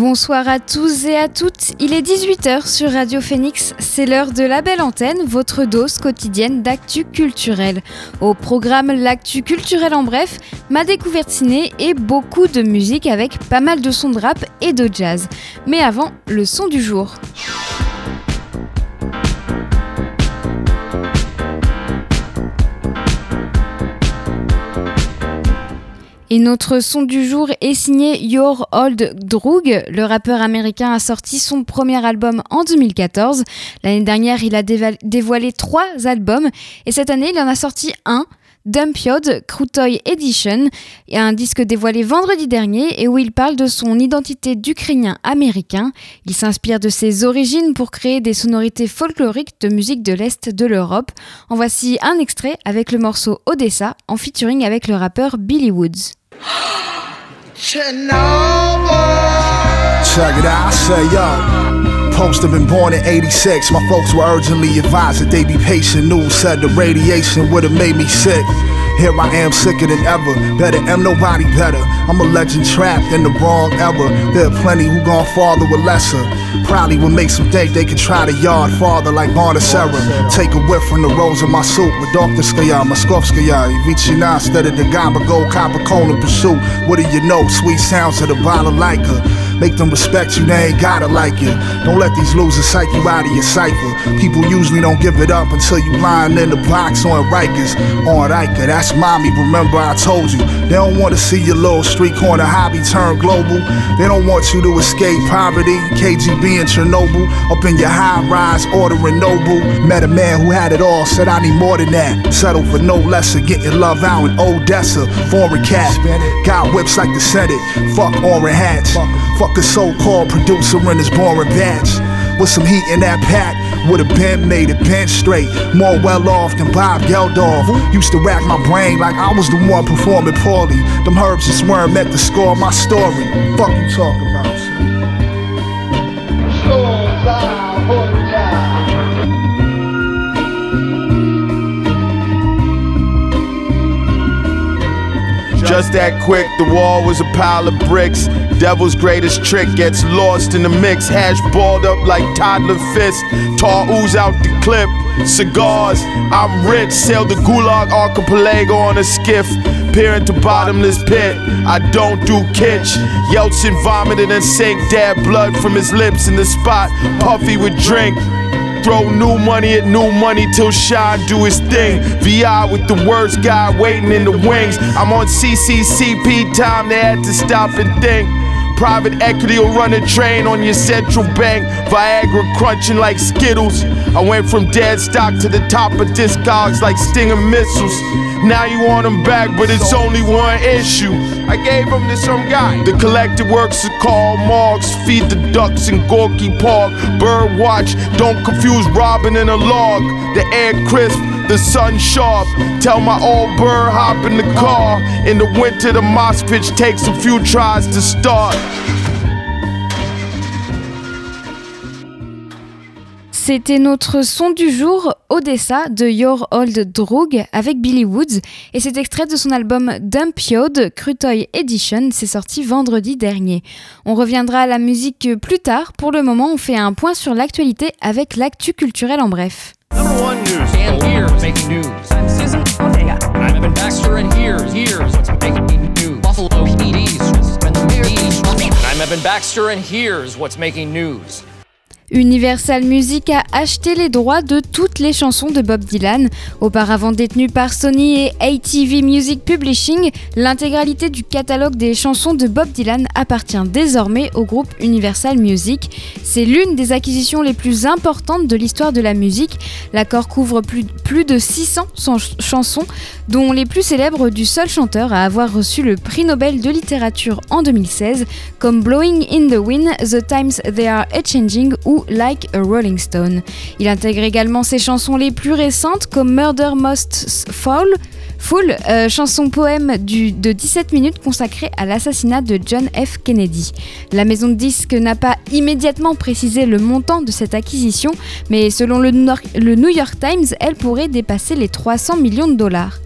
Bonsoir à tous et à toutes, il est 18h sur Radio Phoenix, c'est l'heure de la belle antenne, votre dose quotidienne d'actu culturel. Au programme L'actu culturel en bref, ma découverte ciné et beaucoup de musique avec pas mal de sons de rap et de jazz. Mais avant, le son du jour. Et notre son du jour est signé Your Old Drug. Le rappeur américain a sorti son premier album en 2014. L'année dernière, il a dévoilé trois albums et cette année, il en a sorti un. Dumpiod Krutoy Edition, un disque dévoilé vendredi dernier et où il parle de son identité d'Ukrainien américain. Il s'inspire de ses origines pour créer des sonorités folkloriques de musique de l'Est de l'Europe. En voici un extrait avec le morceau Odessa en featuring avec le rappeur Billy Woods. Check it out, I say yo. Post have been born in 86. My folks were urgently advised that they be patient. News said the radiation would have made me sick. Here I am, sicker than ever. Better am nobody better. I'm a legend trapped in the wrong era. There are plenty who gon' farther with lesser. Probably would make some think they could try to yard farther like Sarah. Take a whiff from the rose of my soup with Dr. Skaya, Moskovskaya, Vichina instead of the Gamba Gold Copper Cone pursuit. What do you know? Sweet sounds of the balalaika. Make them respect you, they ain't gotta like you. Don't let these losers psych you out of your cipher. People usually don't give it up until you lying in the box on Rikers. On Riker, that's mommy, remember I told you. They don't wanna see your little street corner hobby turn global. They don't want you to escape poverty, KGB and Chernobyl. Up in your high rise, ordering noble. Met a man who had it all, said I need more than that. Settle for no lesser, getting love out in Odessa. Foreign cat, got whips like the Senate. Fuck orange hats. Fuck a so-called producer in his boring batch. With some heat in that pack, would've been made it bench straight. More well off than Bob Geldof. Used to rack my brain like I was the one performing poorly. Them herbs just weren't meant to score my story. Fuck you talking about, Just that quick, the wall was a pile of bricks. Devil's greatest trick gets lost in the mix. Hash balled up like toddler fist. Tar ooze out the clip. Cigars, I'm rich. Sail the Gulag archipelago on a skiff. Peer into bottomless pit. I don't do kitsch. Yeltsin vomited and sank dab blood from his lips in the spot. Puffy would drink. Throw new money at new money till Sean do his thing. VI with the worst guy waiting in the wings. I'm on CCCP time, they had to stop and think. Private equity will run a train on your central bank. Viagra crunching like Skittles. I went from dead stock to the top of discogs like Stinger missiles. Now you want them back, but it's only one issue. I gave them to some guy. The collected works of Karl Marx. Feed the ducks in Gorky Park. Bird watch, don't confuse Robin and a log. The air crisp the sun sharp. Tell my old bird hop in the car. In the winter, the moss pitch takes a few tries to start. C'était notre son du jour, Odessa, de Your Old Drug, avec Billy Woods. Et cet extrait de son album Dumpiod, Crutoy Edition, c'est sorti vendredi dernier. On reviendra à la musique plus tard. Pour le moment, on fait un point sur l'actualité avec l'actu culturel en bref. Number one news. And here's making news. I'm Evan Baxter, and here's what's making news. Universal Music a acheté les droits de toutes les chansons de Bob Dylan. Auparavant détenu par Sony et ATV Music Publishing, l'intégralité du catalogue des chansons de Bob Dylan appartient désormais au groupe Universal Music. C'est l'une des acquisitions les plus importantes de l'histoire de la musique. L'accord couvre plus, de 600 chansons, dont les plus célèbres du seul chanteur à avoir reçu le prix Nobel de littérature en 2016, comme Blowing in the Wind, The Times They Are A Changing ou Like a Rolling Stone. Il intègre également ses chansons les plus récentes comme Murder Most Fall, euh, chanson poème de 17 minutes consacrée à l'assassinat de John F. Kennedy. La maison de disques n'a pas immédiatement précisé le montant de cette acquisition, mais selon le New York Times, elle pourrait dépasser les 300 millions de dollars.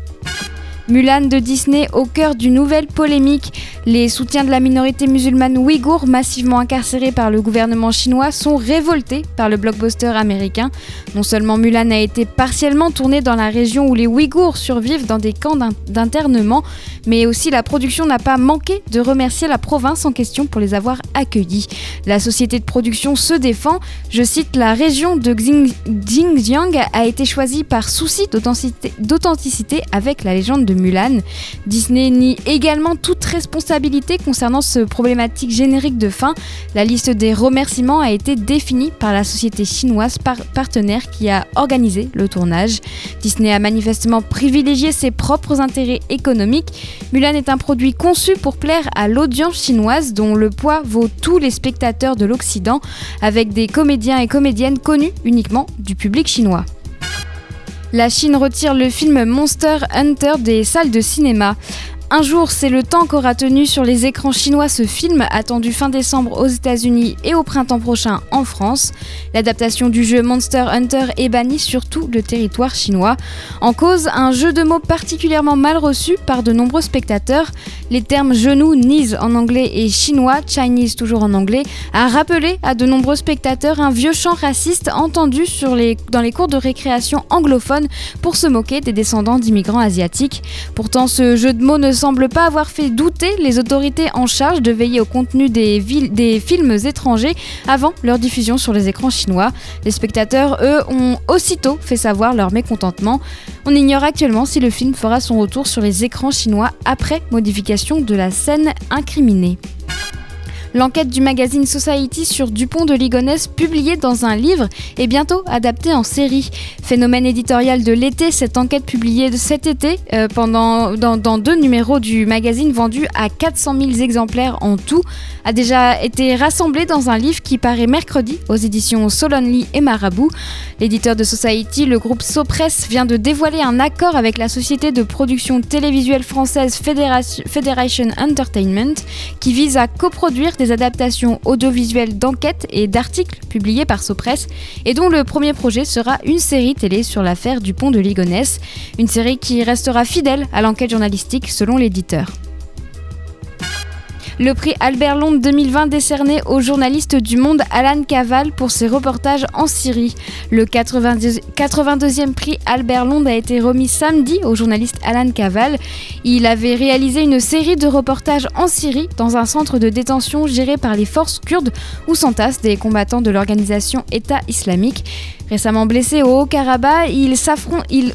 Mulan de Disney au cœur d'une nouvelle polémique. Les soutiens de la minorité musulmane ouïghour, massivement incarcérés par le gouvernement chinois, sont révoltés par le blockbuster américain. Non seulement Mulan a été partiellement tourné dans la région où les Ouïghours survivent dans des camps d'internement, mais aussi la production n'a pas manqué de remercier la province en question pour les avoir accueillis. La société de production se défend. Je cite La région de Xinjiang a été choisie par souci d'authenticité avec la légende de Disney nie également toute responsabilité concernant ce problématique générique de fin. La liste des remerciements a été définie par la société chinoise partenaire qui a organisé le tournage. Disney a manifestement privilégié ses propres intérêts économiques. Mulan est un produit conçu pour plaire à l'audience chinoise dont le poids vaut tous les spectateurs de l'Occident avec des comédiens et comédiennes connus uniquement du public chinois. La Chine retire le film Monster Hunter des salles de cinéma. Un jour, c'est le temps qu'aura tenu sur les écrans chinois ce film, attendu fin décembre aux États-Unis et au printemps prochain en France. L'adaptation du jeu Monster Hunter est bannie sur tout le territoire chinois. En cause, un jeu de mots particulièrement mal reçu par de nombreux spectateurs. Les termes genou, knees en anglais et chinois, Chinese toujours en anglais, a rappelé à de nombreux spectateurs un vieux chant raciste entendu dans les cours de récréation anglophones pour se moquer des descendants d'immigrants asiatiques. Pourtant, ce jeu de mots ne semble pas avoir fait douter les autorités en charge de veiller au contenu des, des films étrangers avant leur diffusion sur les écrans chinois. Les spectateurs, eux, ont aussitôt fait savoir leur mécontentement. On ignore actuellement si le film fera son retour sur les écrans chinois après modification de la scène incriminée. L'enquête du magazine Society sur Dupont de Ligonnès, publiée dans un livre, est bientôt adaptée en série. Phénomène éditorial de l'été, cette enquête publiée cet été euh, pendant, dans, deux numéros du magazine vendu à 400 000 exemplaires en tout, a déjà été rassemblée dans un livre qui paraît mercredi aux éditions Solonly et Marabout. L'éditeur de Society, le groupe Sopress, vient de dévoiler un accord avec la société de production télévisuelle française Federation Entertainment qui vise à coproduire des adaptations audiovisuelles d'enquêtes et d'articles publiés par Sopress et dont le premier projet sera une série télé sur l'affaire du pont de Ligonnès, une série qui restera fidèle à l'enquête journalistique selon l'éditeur. Le prix Albert Londres 2020 décerné au journaliste du Monde Alan Caval pour ses reportages en Syrie. Le 82e prix Albert Londres a été remis samedi au journaliste Alan Caval. Il avait réalisé une série de reportages en Syrie dans un centre de détention géré par les forces kurdes où s'entassent des combattants de l'organisation État islamique. Récemment blessé au Haut-Karabakh,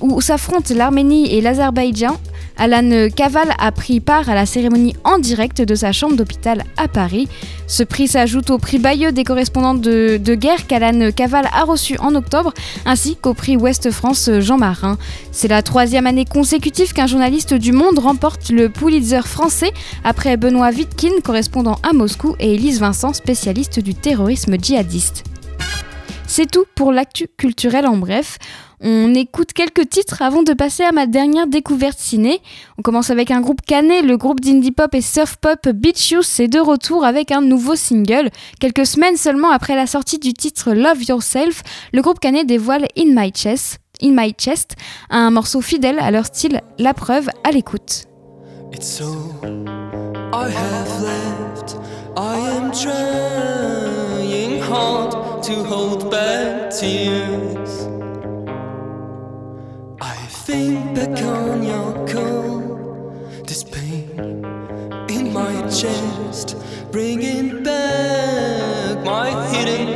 où s'affrontent l'Arménie et l'Azerbaïdjan, Alan Caval a pris part à la cérémonie en direct de sa chambre d'hôpital à Paris. Ce prix s'ajoute au prix Bayeux des correspondants de, guerre qu'Alan Caval a reçu en octobre, ainsi qu'au prix Ouest France Jean Marin. C'est la troisième année consécutive qu'un journaliste du Monde remporte le Pulitzer français, après Benoît Wittkin, correspondant à Moscou, et Elise Vincent, spécialiste du terrorisme djihadiste. C'est tout pour l'actu culturel en bref. On écoute quelques titres avant de passer à ma dernière découverte ciné. On commence avec un groupe canet, le groupe d'indie pop et surf pop Beach Youth est de retour avec un nouveau single. Quelques semaines seulement après la sortie du titre Love Yourself, le groupe canet dévoile In My Chest, In My Chest, un morceau fidèle à leur style La Preuve à l'écoute. Think back on your call, this pain in my chest, bringing back my hidden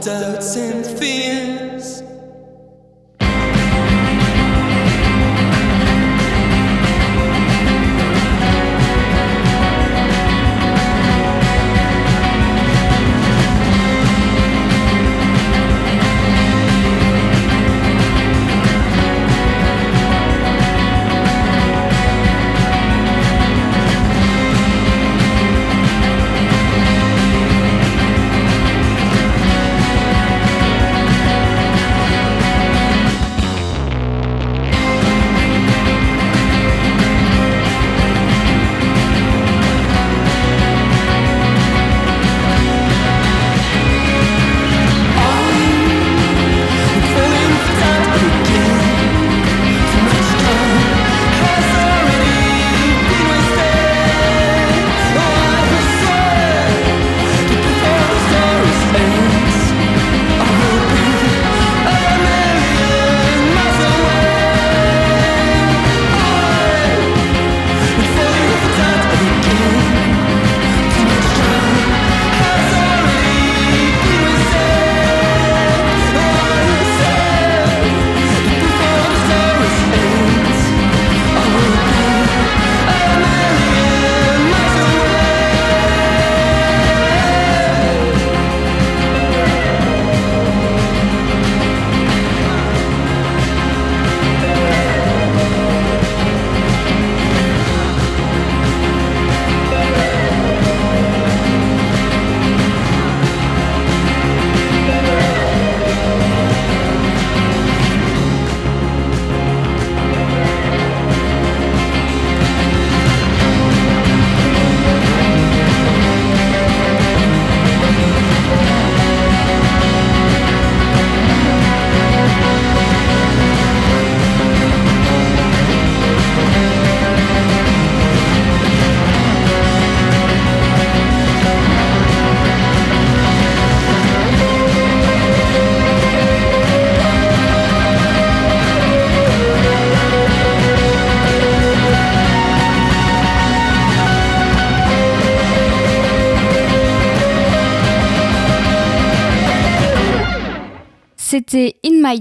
doubts and fears.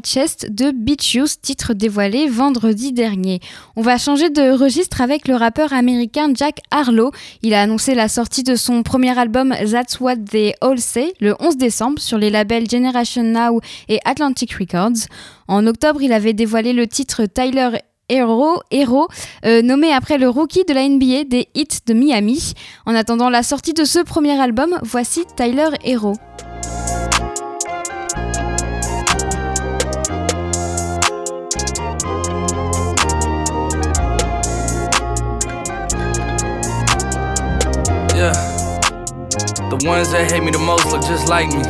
Chest de Beach Youth, titre dévoilé vendredi dernier. On va changer de registre avec le rappeur américain Jack Harlow. Il a annoncé la sortie de son premier album That's What They All Say le 11 décembre sur les labels Generation Now et Atlantic Records. En octobre, il avait dévoilé le titre Tyler Hero, Hero euh, nommé après le rookie de la NBA des Hits de Miami. En attendant la sortie de ce premier album, voici Tyler Hero. Ones that hate me the most look just like me.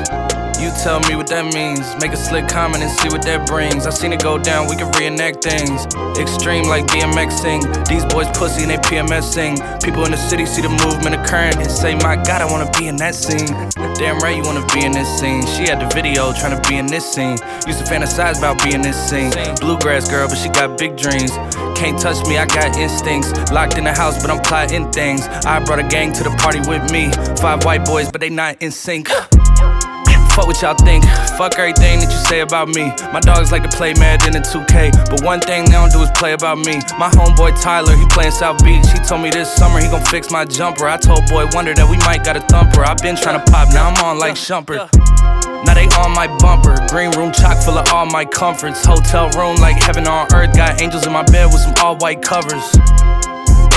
You tell me what that means. Make a slick comment and see what that brings. I seen it go down, we can reenact things. Extreme like BMXing. These boys pussy and they PMSing. People in the city see the movement occurring and say, My God, I wanna be in that scene. Damn right, you wanna be in this scene. She had the video trying to be in this scene. Used to fantasize about being this scene. Bluegrass girl, but she got big dreams. Can't touch me, I got instincts. Locked in the house, but I'm plotting things. I brought a gang to the party with me. Five white boys, but they not in sync. Fuck what y'all think. Fuck everything that you say about me. My dogs like to play Madden and 2K, but one thing they don't do is play about me. My homeboy Tyler, he playing South Beach. He told me this summer he gon' fix my jumper. I told Boy Wonder that we might got a thumper. i been trying to pop, now I'm on like Shumper. Now they on my bumper. Green room chock full of all my comforts. Hotel room like heaven on earth. Got angels in my bed with some all white covers.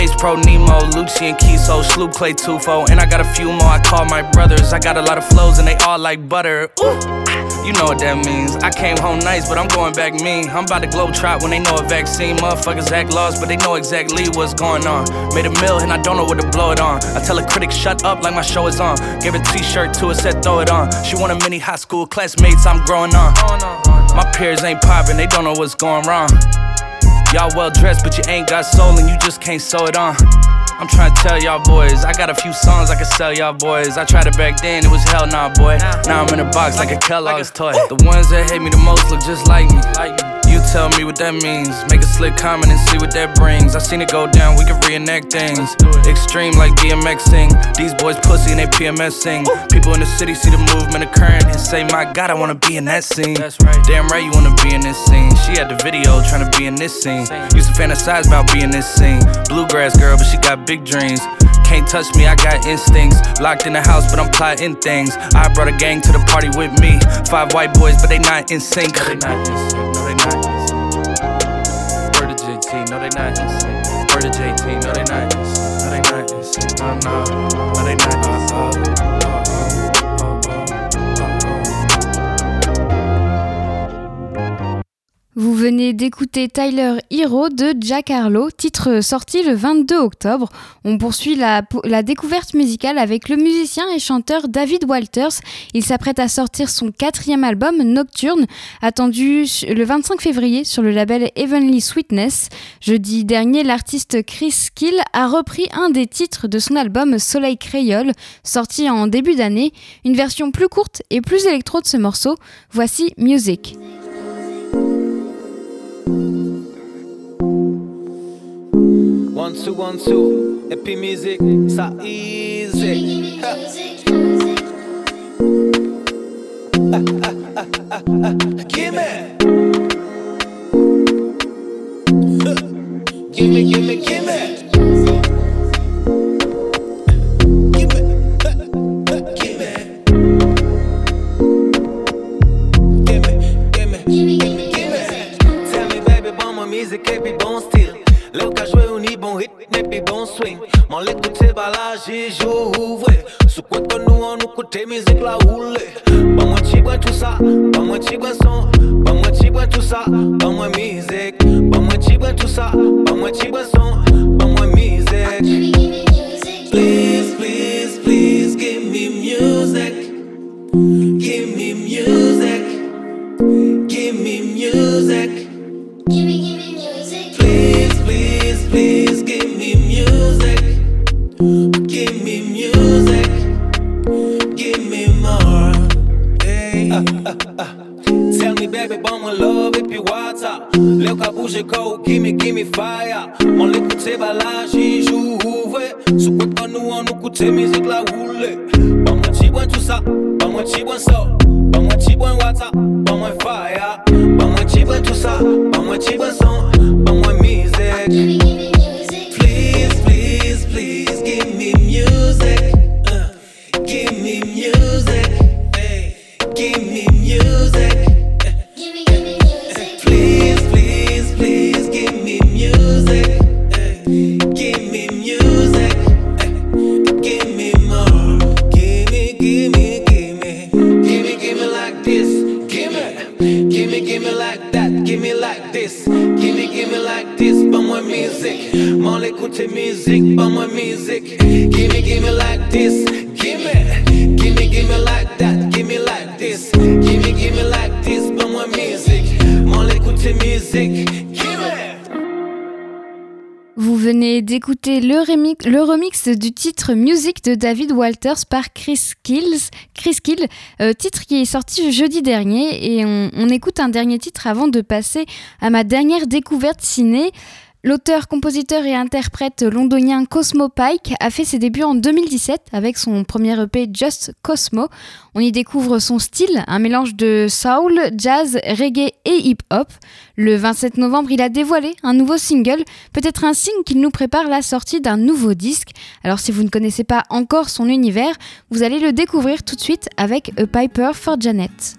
Ace Pro Nemo, Lucian Kiso, Sloop Clay Tufo, and I got a few more I call my brothers. I got a lot of flows and they all like butter. Ooh. You know what that means. I came home nice, but I'm going back mean. I'm about to globe trot when they know a vaccine. Motherfuckers act lost, but they know exactly what's going on. Made a mill and I don't know what to blow it on. I tell a critic, shut up like my show is on. Give a t shirt to her, said throw it on. She want a mini high school classmates, I'm growing on. My peers ain't popping, they don't know what's going wrong. Y'all well dressed, but you ain't got soul and you just can't sew it on. I'm trying to tell y'all boys, I got a few songs I can sell y'all boys. I tried it back then, it was hell nah, boy. Now I'm in a box like a Kellogg's toy. The ones that hate me the most look just like me. Tell me what that means. Make a slick comment and see what that brings. I seen it go down, we can reenact things. Extreme like BMXing. These boys pussy and they PMSing. People in the city see the movement occurring and say, My God, I wanna be in that scene. Damn right, you wanna be in this scene. She had the video trying to be in this scene. Used to fantasize about being this scene. Bluegrass girl, but she got big dreams. Can't touch me, I got instincts. Locked in the house, but I'm plotting things. I brought a gang to the party with me. Five white boys, but they not in sync. No, they not in sync. They not in sync. Word to JT, no, they not in sync. Word to JT, no, they not in sync. No, they not in sync. No, no, no, they not in Vous venez d'écouter Tyler Hero de Jack Harlow, titre sorti le 22 octobre. On poursuit la, découverte musicale avec le musicien et chanteur David Walters. Il s'apprête à sortir son quatrième album, Nocturne, attendu le 25 février sur le label Heavenly Sweetness. Jeudi dernier, l'artiste Chris Kill a repris un des titres de son album Soleil Créole, sorti en début d'année. Une version plus courte et plus électro de ce morceau. Voici Music. One, two, one, two. Happy music, ça easy. Gimme. Gimme, gimme, gimme. music et puis bon style. Bon rythme et puis bon swing. Mon l'écouter là j'ai joué. Sous quoi que nous on côté musique la roule. Pas moi tout ça, pas moi t'y son. Pas moi t'y tout ça, pas moi musique. Pas moi t'y tout ça, pas moi t'y son. cold, gimme, gimme fire. On l'écoutait balage, j'y joue ouvré. Sous quoi pas nous, on écoutait musique la roulée. Pas moi, t'y tout ça, pas moi, t'y ça. Pas moi, t'y wata. le remix du titre Music de David Walters par Chris Kills, Chris Kill, euh, titre qui est sorti jeudi dernier. Et on, écoute un dernier titre avant de passer à ma dernière découverte ciné. L'auteur, compositeur et interprète londonien Cosmo Pike a fait ses débuts en 2017 avec son premier EP Just Cosmo. On y découvre son style, un mélange de soul, jazz, reggae et hip-hop. Le 27 novembre, il a dévoilé un nouveau single, peut-être un signe qu'il nous prépare la sortie d'un nouveau disque. Alors si vous ne connaissez pas encore son univers, vous allez le découvrir tout de suite avec A Piper for Janet.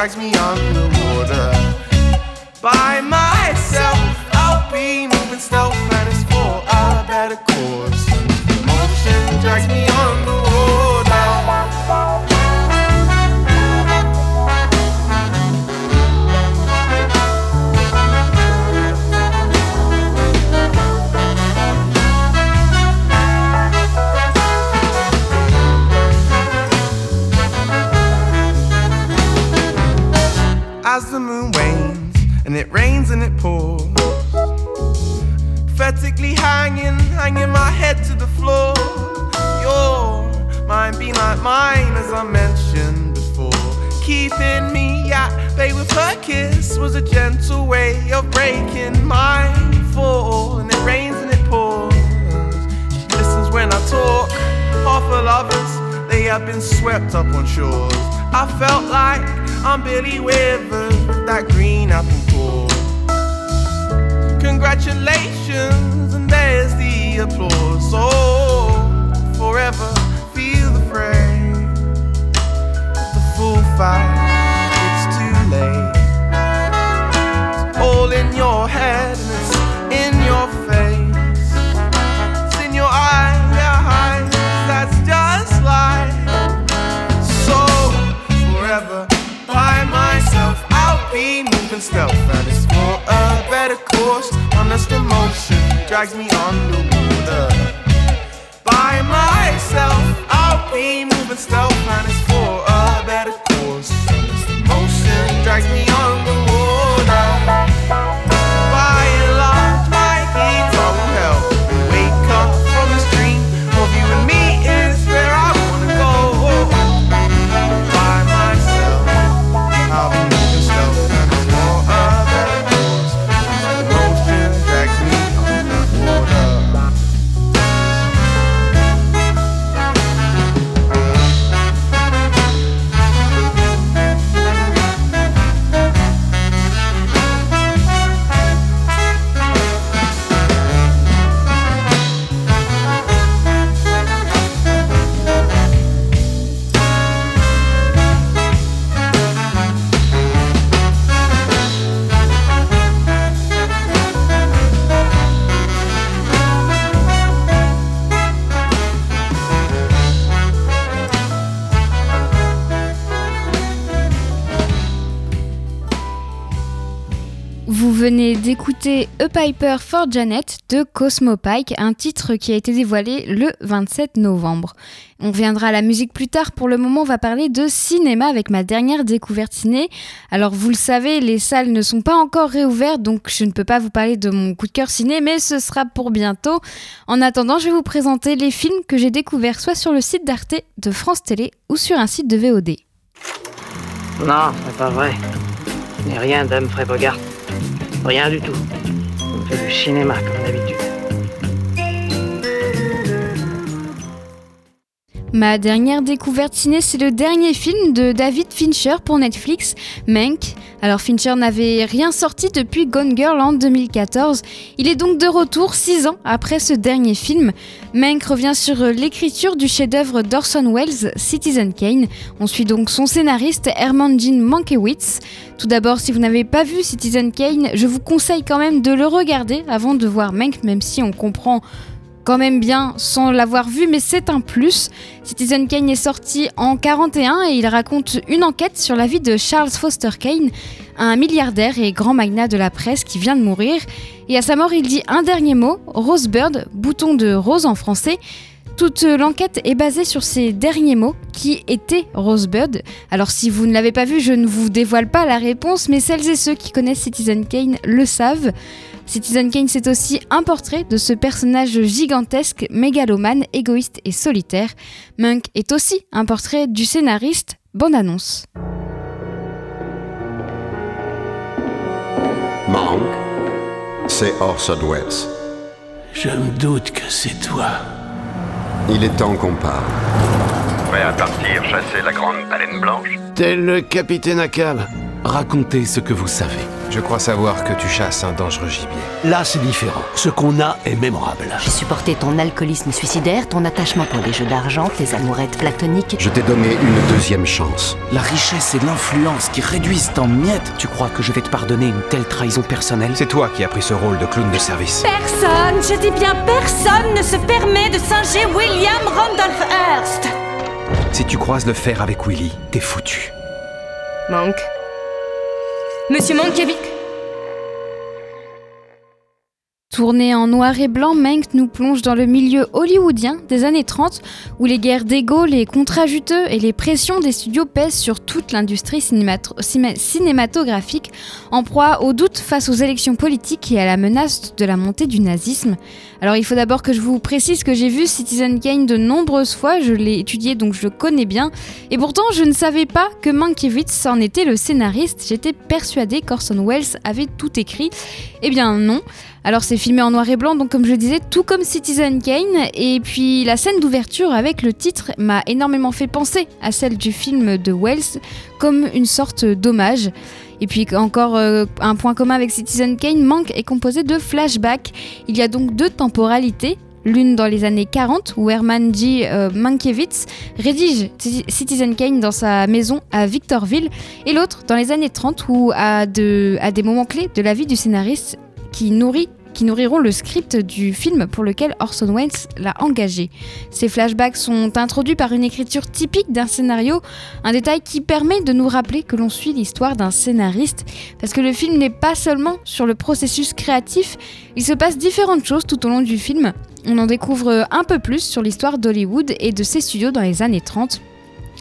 drags me on. drags me on the A Piper for Janet de Cosmo Pike, un titre qui a été dévoilé le 27 novembre. On viendra à la musique plus tard. Pour le moment, on va parler de cinéma avec ma dernière découverte ciné. Alors, vous le savez, les salles ne sont pas encore réouvertes, donc je ne peux pas vous parler de mon coup de cœur ciné, mais ce sera pour bientôt. En attendant, je vais vous présenter les films que j'ai découverts soit sur le site d'Arte, de France Télé ou sur un site de VOD. Non, c'est pas vrai. Mais rien d'Humphrey Bogart. Rien du tout. Fait du cinéma comme d'habitude. Ma dernière découverte ciné, c'est le dernier film de David Fincher pour Netflix, Mank. Alors Fincher n'avait rien sorti depuis Gone Girl en 2014. Il est donc de retour six ans après ce dernier film. Mank revient sur l'écriture du chef-d'œuvre d'Orson Welles, Citizen Kane. On suit donc son scénariste Herman Jean Mankiewicz. Tout d'abord, si vous n'avez pas vu Citizen Kane, je vous conseille quand même de le regarder avant de voir Mank, même si on comprend quand même bien sans l'avoir vu, mais c'est un plus. Citizen Kane est sorti en 41 et il raconte une enquête sur la vie de Charles Foster Kane, un milliardaire et grand magnat de la presse qui vient de mourir. Et à sa mort, il dit un dernier mot, Rosebird, bouton de rose en français. Toute l'enquête est basée sur ces derniers mots qui étaient Rosebird. Alors si vous ne l'avez pas vu, je ne vous dévoile pas la réponse, mais celles et ceux qui connaissent Citizen Kane le savent. Citizen Kane, c'est aussi un portrait de ce personnage gigantesque, mégalomane, égoïste et solitaire. Monk est aussi un portrait du scénariste. Bonne annonce. Monk, c'est Orson Welles. Je me doute que c'est toi. Il est temps qu'on parle. Prêt à partir chasser la grande baleine blanche? Tel le capitaine Akab. Racontez ce que vous savez. Je crois savoir que tu chasses un dangereux gibier. Là, c'est différent. Ce qu'on a est mémorable. J'ai supporté ton alcoolisme suicidaire, ton attachement pour les jeux d'argent, tes amourettes platoniques. Je t'ai donné une deuxième chance. La richesse et l'influence qui réduisent en miettes. Tu crois que je vais te pardonner une telle trahison personnelle? C'est toi qui as pris ce rôle de clown de service. Personne, je dis bien personne, ne se permet de singer William Randolph Hearst. Si tu croises le fer avec Willy, t'es foutu. Manque. Monsieur Mankiewicz Tourné en noir et blanc, Mank nous plonge dans le milieu hollywoodien des années 30 où les guerres d'ego, les contrats juteux et les pressions des studios pèsent sur toute l'industrie cinématographique en proie au doute face aux élections politiques et à la menace de la montée du nazisme. Alors il faut d'abord que je vous précise que j'ai vu Citizen Kane de nombreuses fois, je l'ai étudié donc je le connais bien et pourtant je ne savais pas que Mankiewicz en était le scénariste, j'étais persuadée qu'Orson Welles avait tout écrit. Eh bien non. Alors c'est filmé en noir et blanc, donc comme je le disais, tout comme Citizen Kane. Et puis la scène d'ouverture avec le titre m'a énormément fait penser à celle du film de Wells, comme une sorte d'hommage. Et puis encore euh, un point commun avec Citizen Kane, Manque est composé de flashbacks. Il y a donc deux temporalités. L'une dans les années 40 où Herman G. Euh, Mankiewicz rédige Citizen Kane dans sa maison à Victorville et l'autre dans les années 30 où à, de, à des moments clés de la vie du scénariste qui nourrit qui nourriront le script du film pour lequel Orson Welles l'a engagé. Ces flashbacks sont introduits par une écriture typique d'un scénario, un détail qui permet de nous rappeler que l'on suit l'histoire d'un scénariste, parce que le film n'est pas seulement sur le processus créatif, il se passe différentes choses tout au long du film. On en découvre un peu plus sur l'histoire d'Hollywood et de ses studios dans les années 30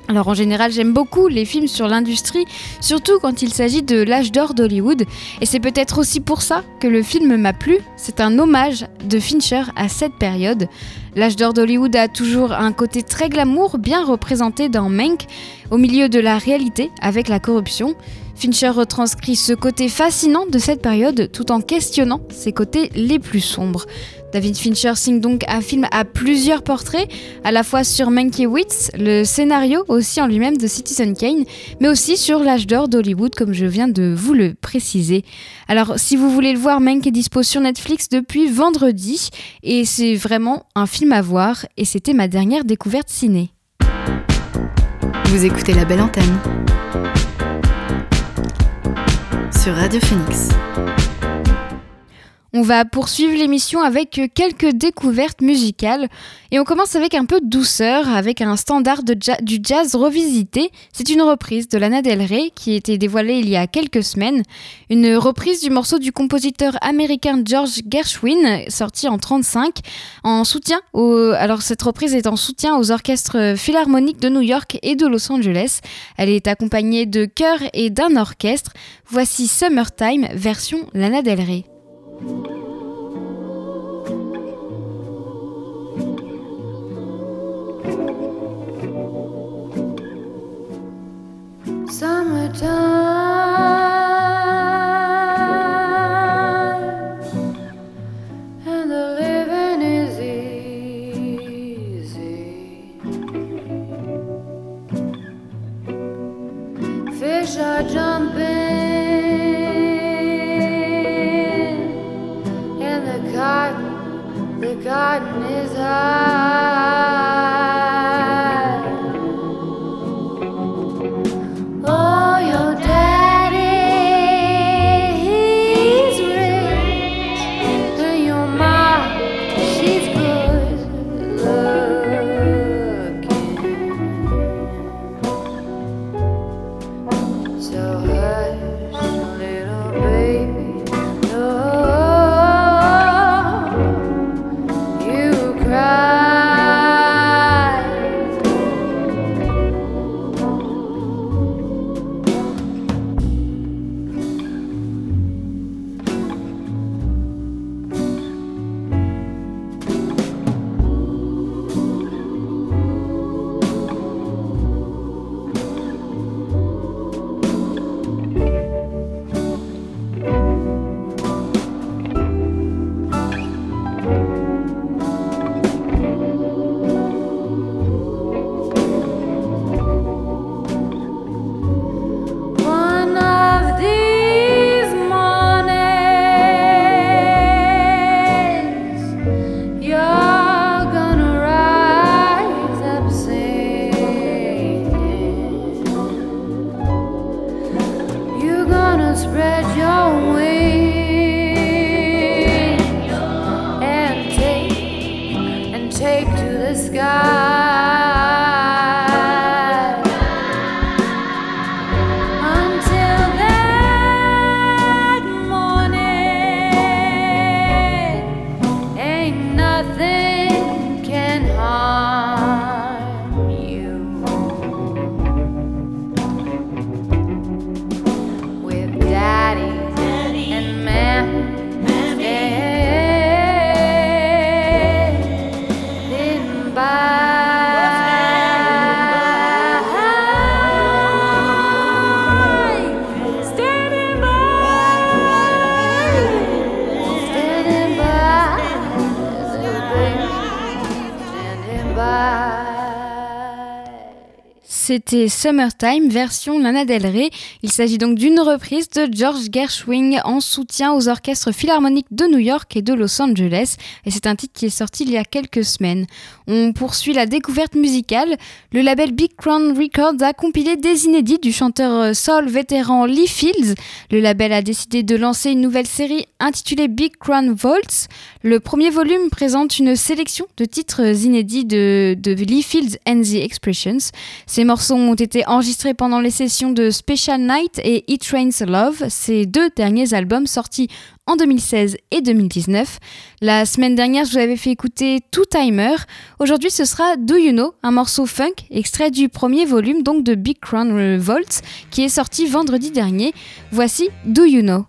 alors en général j'aime beaucoup les films sur l'industrie, surtout quand il s'agit de l'âge d'or d'Hollywood, et c'est peut-être aussi pour ça que le film m'a plu, c'est un hommage de Fincher à cette période. L'âge d'or d'Hollywood a toujours un côté très glamour, bien représenté dans Mank, au milieu de la réalité avec la corruption. Fincher retranscrit ce côté fascinant de cette période tout en questionnant ses côtés les plus sombres. David Fincher signe donc un film à plusieurs portraits, à la fois sur Mankiewicz, le scénario aussi en lui-même de Citizen Kane, mais aussi sur l'âge d'or d'Hollywood, comme je viens de vous le préciser. Alors, si vous voulez le voir, Mank est dispo sur Netflix depuis vendredi, et c'est vraiment un film à voir, et c'était ma dernière découverte ciné. Vous écoutez La Belle Antenne sur Radio Phoenix. On va poursuivre l'émission avec quelques découvertes musicales et on commence avec un peu de douceur, avec un standard du jazz revisité. C'est une reprise de Lana Del Rey qui a été dévoilée il y a quelques semaines. Une reprise du morceau du compositeur américain George Gershwin, sorti en 35, en soutien. Alors cette reprise est en soutien aux orchestres philharmoniques de New York et de Los Angeles. Elle est accompagnée de chœurs et d'un orchestre. Voici Summertime version Lana Del Rey. Summertime garden is high. C'était Summertime version Lana Del Rey. Il s'agit donc d'une reprise de George Gershwin en soutien aux orchestres philharmoniques de New York et de Los Angeles. Et c'est un titre qui est sorti il y a quelques semaines. On poursuit la découverte musicale. Le label Big Crown Records a compilé des inédits du chanteur soul vétéran Lee Fields. Le label a décidé de lancer une nouvelle série intitulée Big Crown Vaults. Le premier volume présente une sélection de titres inédits de, de Lee Fields and the Expressions. Ces morceaux ont été enregistrés pendant les sessions de Special Night et It Rains Love, ces deux derniers albums sortis en 2016 et 2019. La semaine dernière, je vous avais fait écouter Two Timer. Aujourd'hui, ce sera Do You Know, un morceau funk, extrait du premier volume donc de Big Crown Vault, qui est sorti vendredi dernier. Voici Do You Know.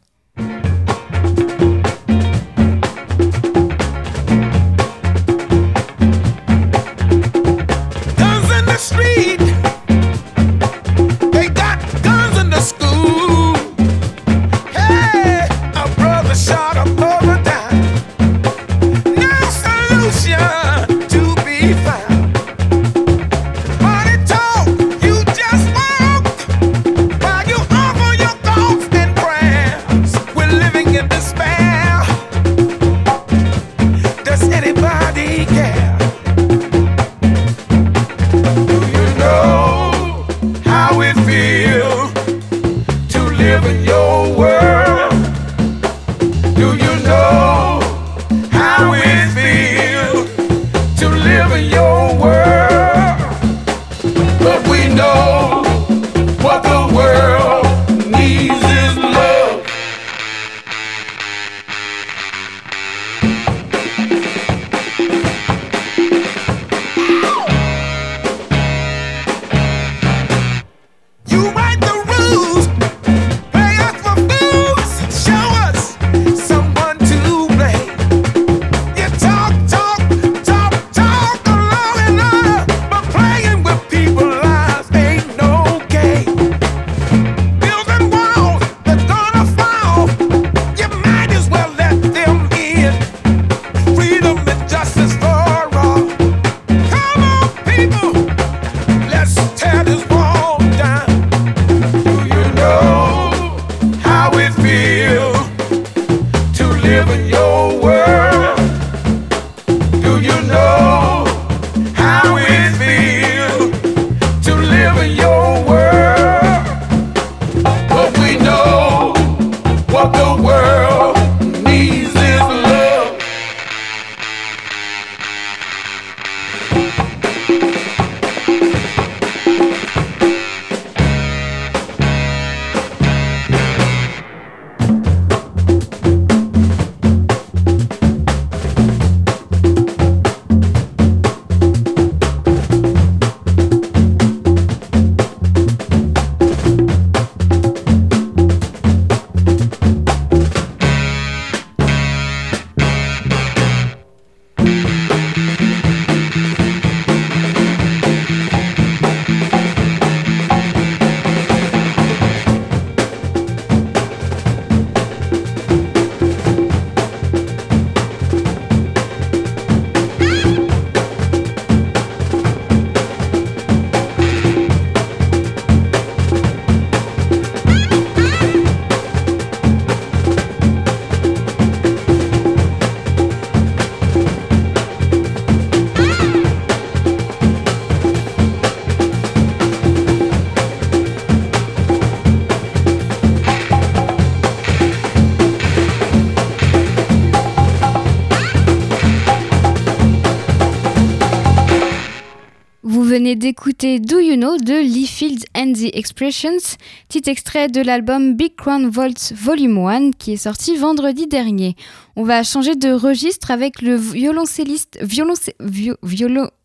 D'écouter Do You Know de Lee Fields and the Expressions, petit extrait de l'album Big Crown Vault Volume 1 qui est sorti vendredi dernier. On va changer de registre avec le violoncelliste,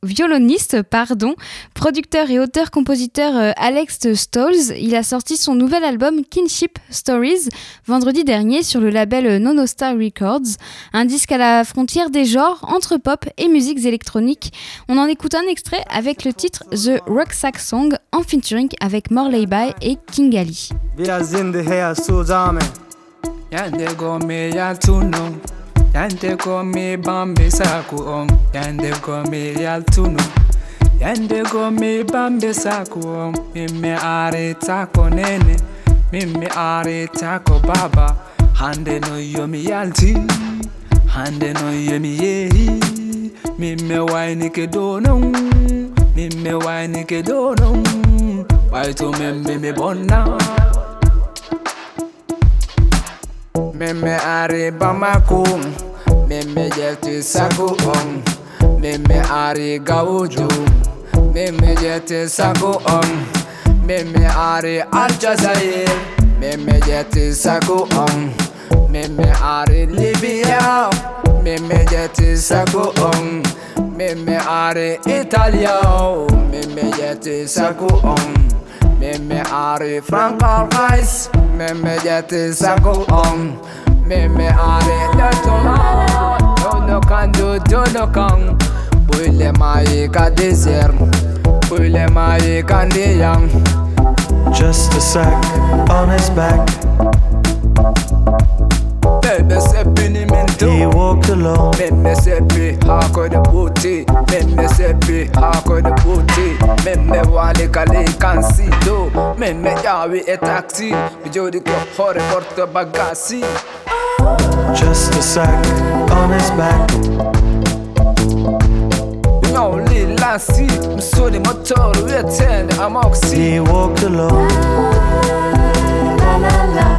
violoniste, pardon, producteur et auteur-compositeur euh, Alex Stolz. Il a sorti son nouvel album Kinship Stories vendredi dernier sur le label Nono Star Records, un disque à la frontière des genres entre pop et musiques électroniques. On en écoute un extrait avec le titre The Rucksack Song en featuring avec Morley By et King Ali. Yande go bambe Mimi are tako nene Mimi are tako baba. Hande no yomi yalti Hande no yomi yehi. Mimi min mi waynike dow non ɓayto min mimi bonna. Min mi ari bamako min mi ƴefti sago on min mi ari gawuju min mi ƴefti sago on min mi ari aljazair min mi ƴefti sago on min mi ari libya min mi ƴefti sago on Mimmi er Italia og Mimmi gjetter seg hvor om Mimmi er i Frankrike Mimmi gjetter seg hvor om Mimmi er i Løttoland Donokan du Bule mai ka desir Bule mai ka niyang Just a sec. on his back. Bebe seppi ni mento He walked alone. Meme seppi hako de booty. Meme seppi hako de booty. Meme wale kale kan si do. Meme yawi e taxi. Bijodi ko hore porto bagasi. Just a sec on his back. No lil lassi Msodi motor wetende amoxi He walked alone. Ay bebe mbe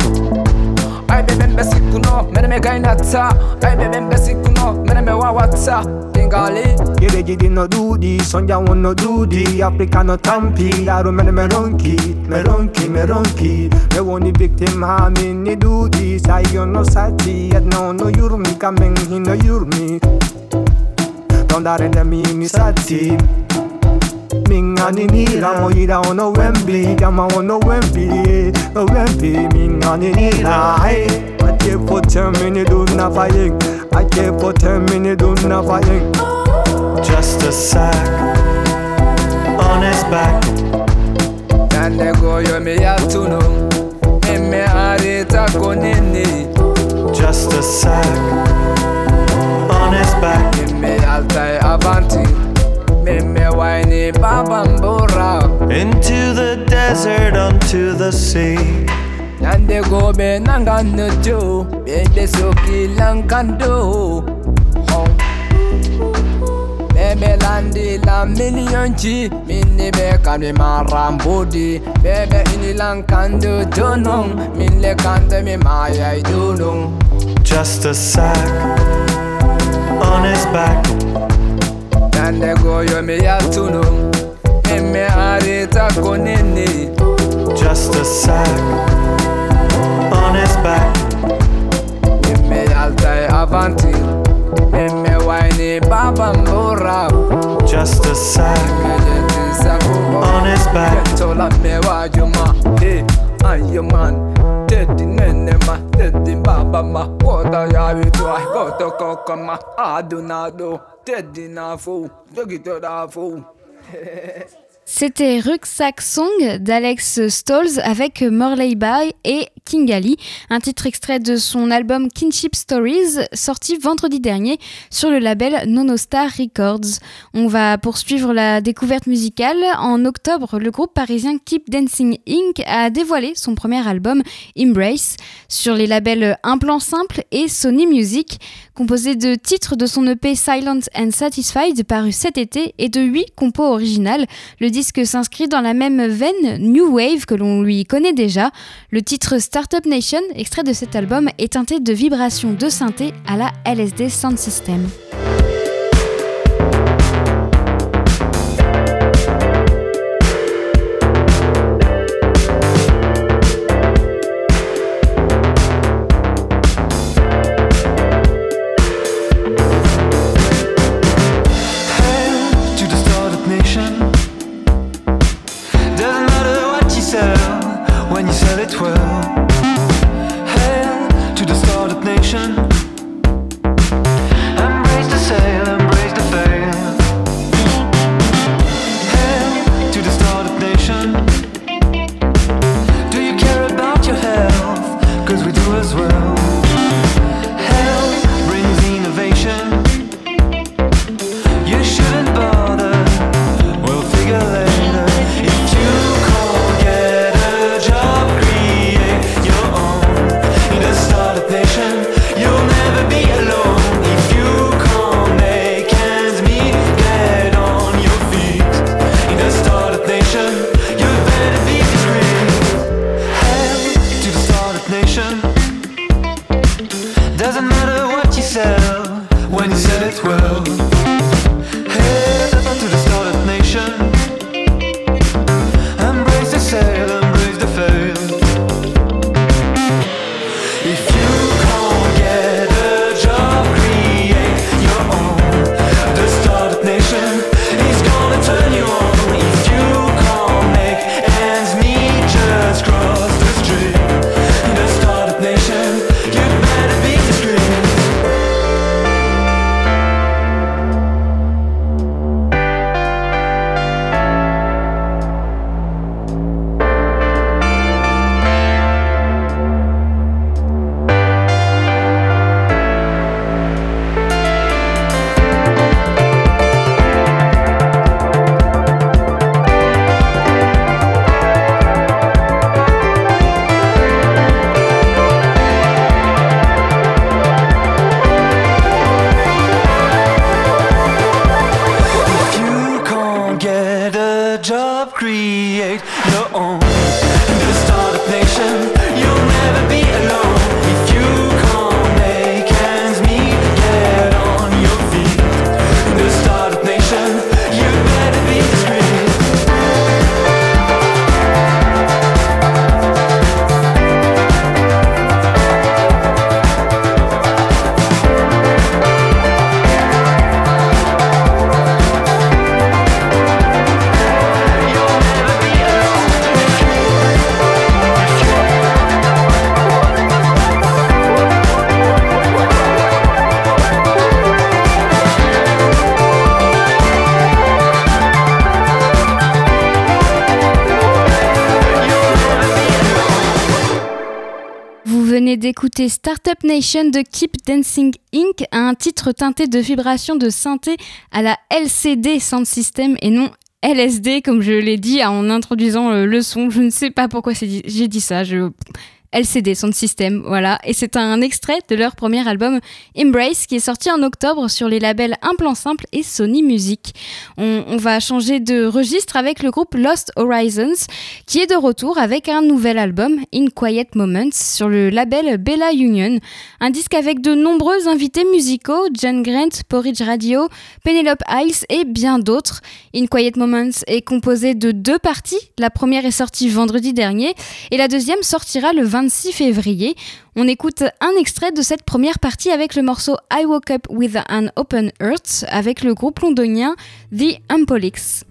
sikuno mene me gainata Ay bebe mbe sikuno mene me wawata Ingali Gide gide no dudi, sonja won no dudi Africa no tampi, yaro mene me ronki Me ronki, me ronki Me woni victim ha min ni dudi Sayo no sati, et no no yurmi Kamen hi no yurmi Dondare de mi ni sati Ming ani nira moira ono wembi Yama ono wembi No wembi ming ani nira Hey Ake po temini dumna faying Ake po temini dumna faying Just a sack On his back. Nande goyo mi yatunu Emme harita konini Just a sack On his back. Emme altai avanti Bimbe waini babambura Into the desert, onto the sea. Nande gobe nanganu tu Bende suki lankandu. Bebe landi la million chi, Minni be kamri marambudi. Bebe ini lang kando dunung Minle kande mi mayai dunung. Just a sack on his back nandego yomi yatuno eme arita konini just a sack on his back. Eme altai avanti eme waini baba mbura just a sack on his back. tola mewa juma hey eh, i your man. Dedin nenema, dedin babama Huoltaja vitua, koto kokoma Adunadu, dedin afu, tokitoda afu Hehehe C'était Rucksack Song d'Alex Stolz avec Morley By et King Ali, un titre extrait de son album Kinship Stories sorti vendredi dernier sur le label Nonostar Records. On va poursuivre la découverte musicale. En octobre, le groupe parisien Keep Dancing Inc. a dévoilé son premier album Embrace sur les labels Un Simple et Sony Music, composé de titres de son EP Silent and Satisfied paru cet été et de 8 compos originales. Le disque s'inscrit dans la même veine New Wave que l'on lui connaît déjà. Le titre Startup Nation, extrait de cet album, est teinté de vibrations de synthé à la LSD Sound System. when you said it well. D'écouter Startup Nation de Keep Dancing Inc., un titre teinté de vibrations de synthé à la LCD Sound System et non LSD, comme je l'ai dit en introduisant le son. Je ne sais pas pourquoi j'ai dit ça. Je... LCD Sound System, voilà. Et c'est un extrait de leur premier album Embrace qui est sorti en octobre sur les labels Un Plan Simple et Sony Music. On, va changer de registre avec le groupe Lost Horizons qui est de retour avec un nouvel album In Quiet Moments sur le label Bella Union. Un disque avec de nombreux invités musicaux, John Grant, Porridge Radio, Penelope Ice et bien d'autres. In Quiet Moments est composé de deux parties. La première est sortie vendredi dernier et la deuxième sortira le 20 26 février. On écoute un extrait de cette première partie avec le morceau I Woke Up with an Open Earth avec le groupe londonien The Ampolix.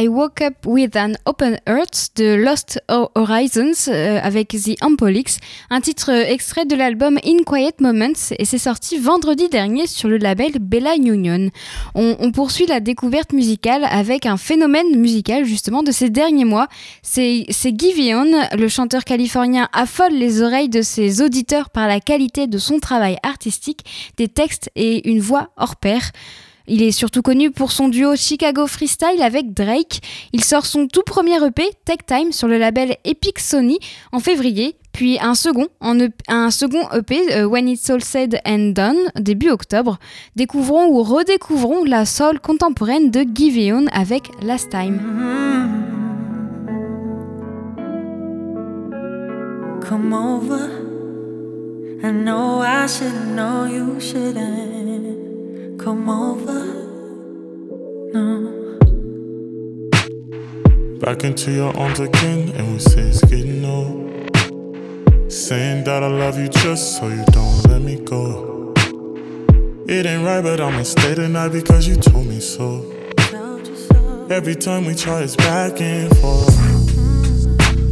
I Woke Up with an Open Earth de Lost Horizons euh, avec The Ampolix, un titre extrait de l'album In Quiet Moments et c'est sorti vendredi dernier sur le label Bella Union. On, poursuit la découverte musicale avec un phénomène musical justement de ces derniers mois. C'est Giveon, le chanteur californien affole les oreilles de ses auditeurs par la qualité de son travail artistique, des textes et une voix hors pair. Il est surtout connu pour son duo Chicago Freestyle avec Drake. Il sort son tout premier EP, Tech Time, sur le label Epic Sony en février, puis un second, EP, second EP, euh, When It's All Said and Done, début octobre. Découvrons ou redécouvrons la soul contemporaine de Giveon avec Last Time. Come over. No. Back into your arms again, and we say it's getting old. Saying that I love you just so you don't let me go. It ain't right, but I'ma stay tonight because you told me so. Every time we try, it's back and forth.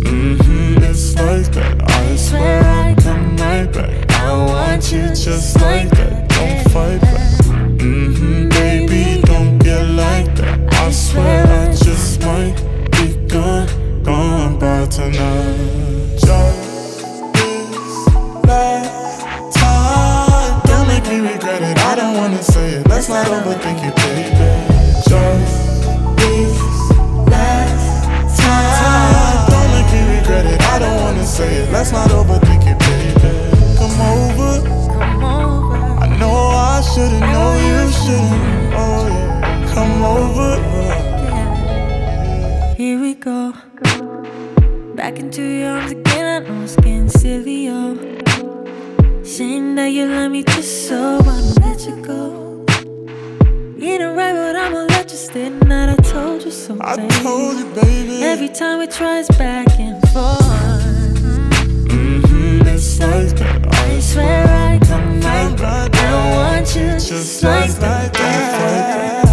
Mm-hmm, it's like that. I swear I'll come right back. I want you just like that. Don't fight back. Mm-hmm, baby, don't get like that. I swear I just might be gone, gone by tonight. Just this last time. Don't make me regret it. I don't wanna say it. Let's not overthink it, baby. Just this last time. Don't make me regret it. I don't wanna say it. Let's not overthink it, baby. Come over. Shouldn't know you shouldn't. Oh yeah, come over. Here we go. Back into your arms again. I know it's getting silly, yo. Saying that you love me just so I'ma let you go. You ain't right, but I'ma let you stay tonight. I told you so, I told you, baby. Every time we try, it's back and forth. Mm-hmm, it's like that. I swear I come right back. I want you just like that. Mm-hmm,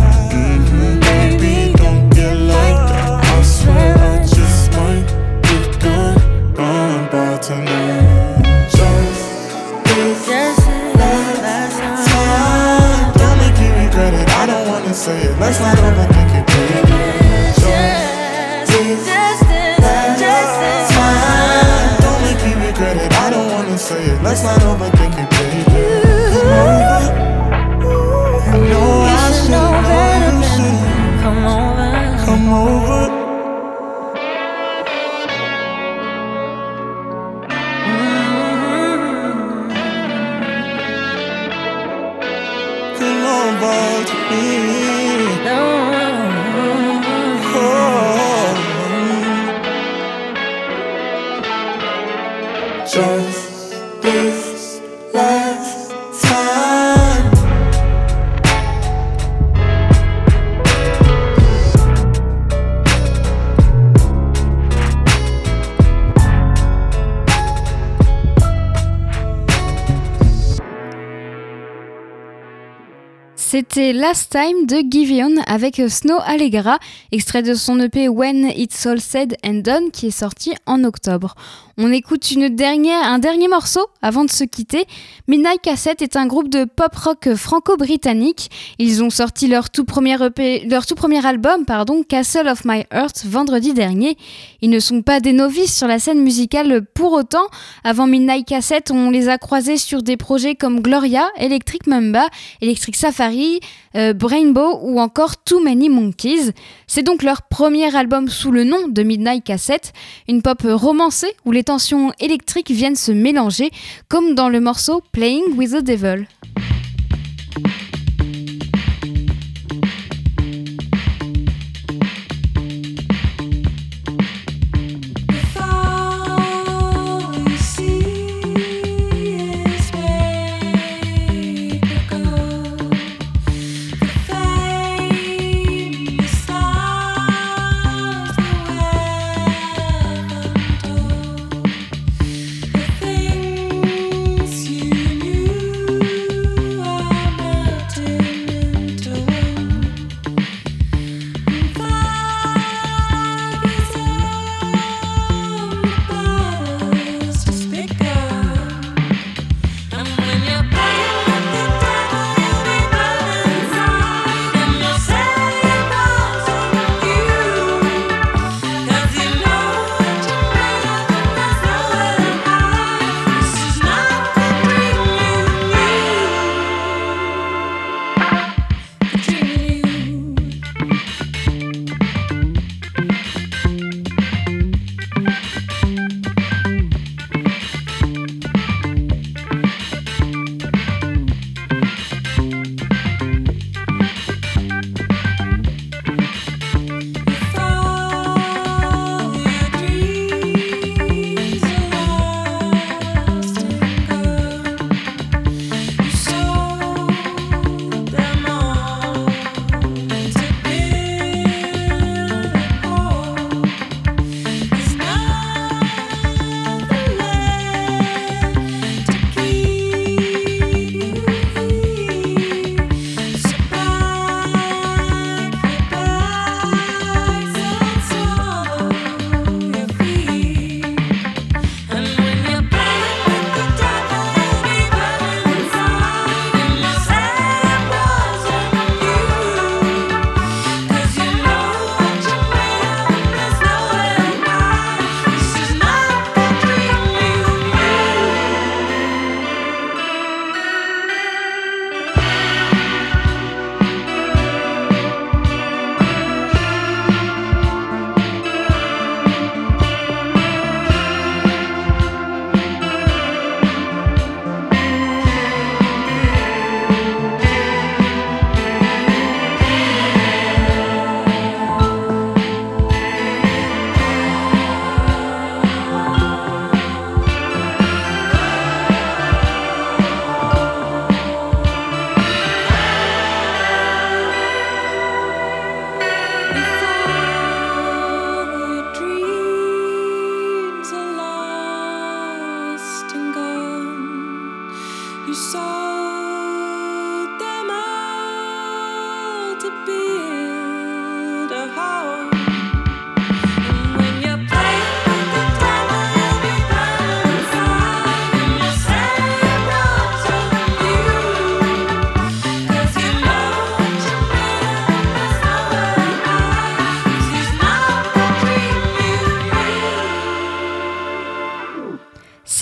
C'était Last Time de Giveon avec Snow Allegra, extrait de son EP When It's All Said and Done qui est sorti en octobre. On écoute une dernière, un dernier morceau avant de se quitter. Midnight Cassette est un groupe de pop rock franco-britannique. Ils ont sorti leur tout premier EP, leur tout premier album, pardon, Castle of My Earth, vendredi dernier. Ils ne sont pas des novices sur la scène musicale pour autant. Avant Midnight Cassette, on les a croisés sur des projets comme Gloria, Electric Mamba, Electric Safari, euh, Brainbow ou encore Too Many Monkeys. C'est donc leur premier album sous le nom de Midnight Cassette, une pop romancée où les tensions électriques viennent se mélanger, comme dans le morceau Playing with the Devil.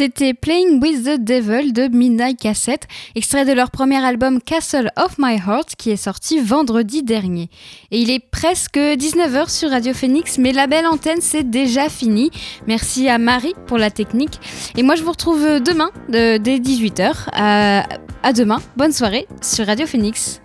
C'était Playing with the Devil de Midnight Cassette, extrait de leur premier album Castle of My Heart qui est sorti vendredi dernier. Et il est presque 19h sur Radio Phoenix, mais la belle antenne c'est déjà fini. Merci à Marie pour la technique. Et moi je vous retrouve demain dès 18h. à demain, bonne soirée sur Radio Phoenix.